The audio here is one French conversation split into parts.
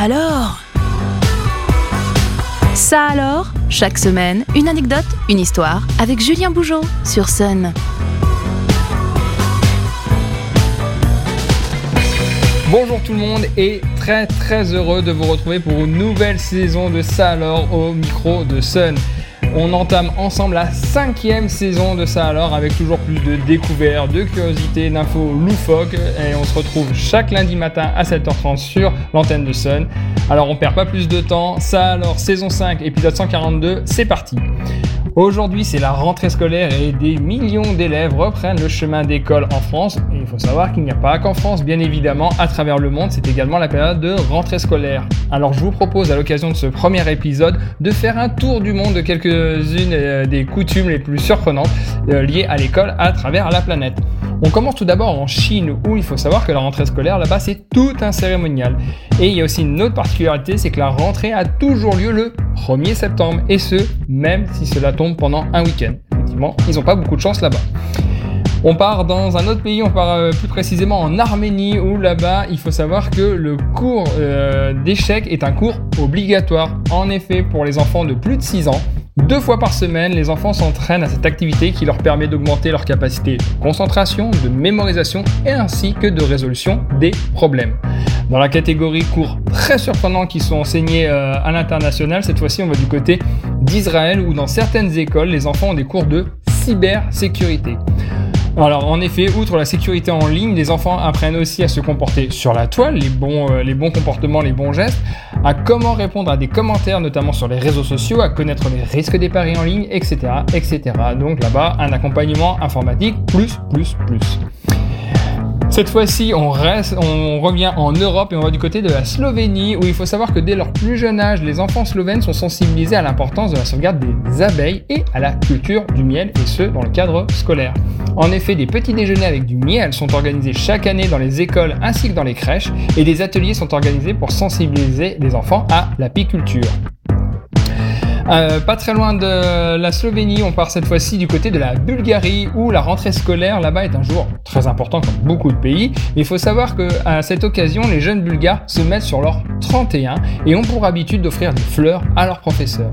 alors Ça alors Chaque semaine, une anecdote, une histoire avec Julien Bougeot sur Sun. Bonjour tout le monde et très très heureux de vous retrouver pour une nouvelle saison de Ça alors au micro de Sun. On entame ensemble la cinquième saison de ça alors avec toujours plus de découvertes, de curiosités, d'infos loufoques et on se retrouve chaque lundi matin à 7h30 sur l'antenne de Sun. Alors on perd pas plus de temps, ça alors saison 5 épisode 142, c'est parti. Aujourd'hui, c'est la rentrée scolaire et des millions d'élèves reprennent le chemin d'école en France. Et il faut savoir qu'il n'y a pas qu'en France, bien évidemment, à travers le monde, c'est également la période de rentrée scolaire. Alors je vous propose à l'occasion de ce premier épisode de faire un tour du monde de quelques-unes euh, des coutumes les plus surprenantes euh, liées à l'école à travers la planète. On commence tout d'abord en Chine où il faut savoir que la rentrée scolaire là-bas c'est tout un cérémonial. Et il y a aussi une autre particularité, c'est que la rentrée a toujours lieu le 1er septembre et ce, même si cela tombe pendant un week-end. Effectivement, ils n'ont pas beaucoup de chance là-bas. On part dans un autre pays, on part euh, plus précisément en Arménie, où là-bas, il faut savoir que le cours euh, d'échecs est un cours obligatoire. En effet, pour les enfants de plus de 6 ans, deux fois par semaine, les enfants s'entraînent à cette activité qui leur permet d'augmenter leur capacité de concentration, de mémorisation et ainsi que de résolution des problèmes. Dans la catégorie cours très surprenants qui sont enseignés euh, à l'international, cette fois-ci on va du côté d'Israël où dans certaines écoles, les enfants ont des cours de cybersécurité. Alors en effet, outre la sécurité en ligne, les enfants apprennent aussi à se comporter sur la toile, les bons, euh, les bons comportements, les bons gestes, à comment répondre à des commentaires, notamment sur les réseaux sociaux, à connaître les risques des paris en ligne, etc. etc. Donc là-bas, un accompagnement informatique plus, plus, plus. Cette fois-ci, on, revient en Europe et on va du côté de la Slovénie où il faut savoir que dès leur plus jeune âge, les enfants slovènes sont sensibilisés à l'importance de la sauvegarde des abeilles et à la culture du miel et ce dans le cadre scolaire. En effet, des petits déjeuners avec du miel sont organisés chaque année dans les écoles ainsi que dans les crèches et des ateliers sont organisés pour sensibiliser les enfants à l'apiculture. Euh, pas très loin de la Slovénie, on part cette fois-ci du côté de la Bulgarie où la rentrée scolaire là-bas est un jour très important comme beaucoup de pays. Il faut savoir que à cette occasion, les jeunes bulgares se mettent sur leur 31 et ont pour habitude d'offrir des fleurs à leurs professeurs.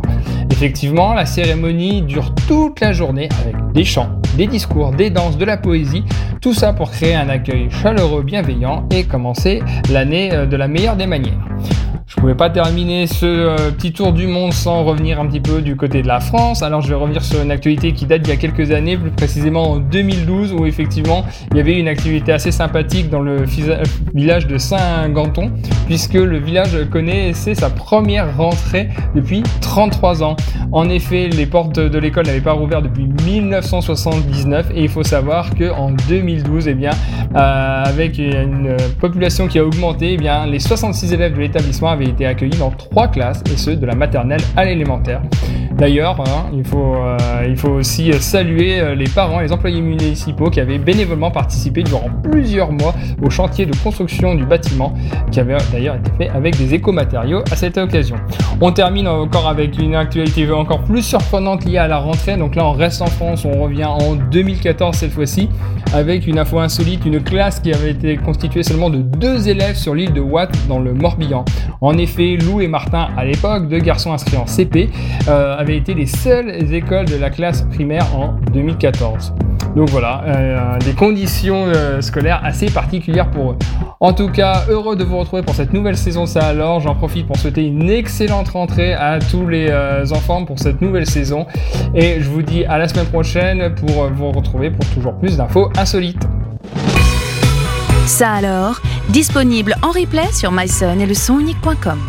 Effectivement, la cérémonie dure toute la journée avec des chants, des discours, des danses, de la poésie, tout ça pour créer un accueil chaleureux, bienveillant et commencer l'année euh, de la meilleure des manières. Je pouvais pas terminer ce euh, petit tour du monde sans revenir un petit peu du côté de la France. Alors je vais revenir sur une actualité qui date d'il y a quelques années, plus précisément en 2012, où effectivement il y avait une activité assez sympathique dans le village de Saint-Ganton, puisque le village connaissait sa première rentrée depuis 33 ans. En effet, les portes de l'école n'avaient pas rouvert depuis 1979 et il faut savoir que en 2012, eh bien, euh, avec une population qui a augmenté, eh bien, les 66 élèves de l'établissement été accueilli dans trois classes, et ce, de la maternelle à l'élémentaire. D'ailleurs, hein, il, faut, euh, il faut aussi saluer euh, les parents et les employés municipaux qui avaient bénévolement participé durant plusieurs mois au chantier de construction du bâtiment, qui avait d'ailleurs été fait avec des écomatériaux à cette occasion. On termine encore avec une actualité encore plus surprenante liée à la rentrée. Donc là, on reste en France, on revient en 2014 cette fois-ci, avec une info insolite, une classe qui avait été constituée seulement de deux élèves sur l'île de Watt dans le Morbihan. Effet, Lou et Martin, à l'époque, deux garçons inscrits en CP, euh, avaient été les seules écoles de la classe primaire en 2014. Donc voilà, euh, des conditions euh, scolaires assez particulières pour eux. En tout cas, heureux de vous retrouver pour cette nouvelle saison Ça alors. J'en profite pour souhaiter une excellente rentrée à tous les enfants pour cette nouvelle saison. Et je vous dis à la semaine prochaine pour vous retrouver pour toujours plus d'infos insolites. Ça alors, disponible en replay sur myson et le sonunique.com.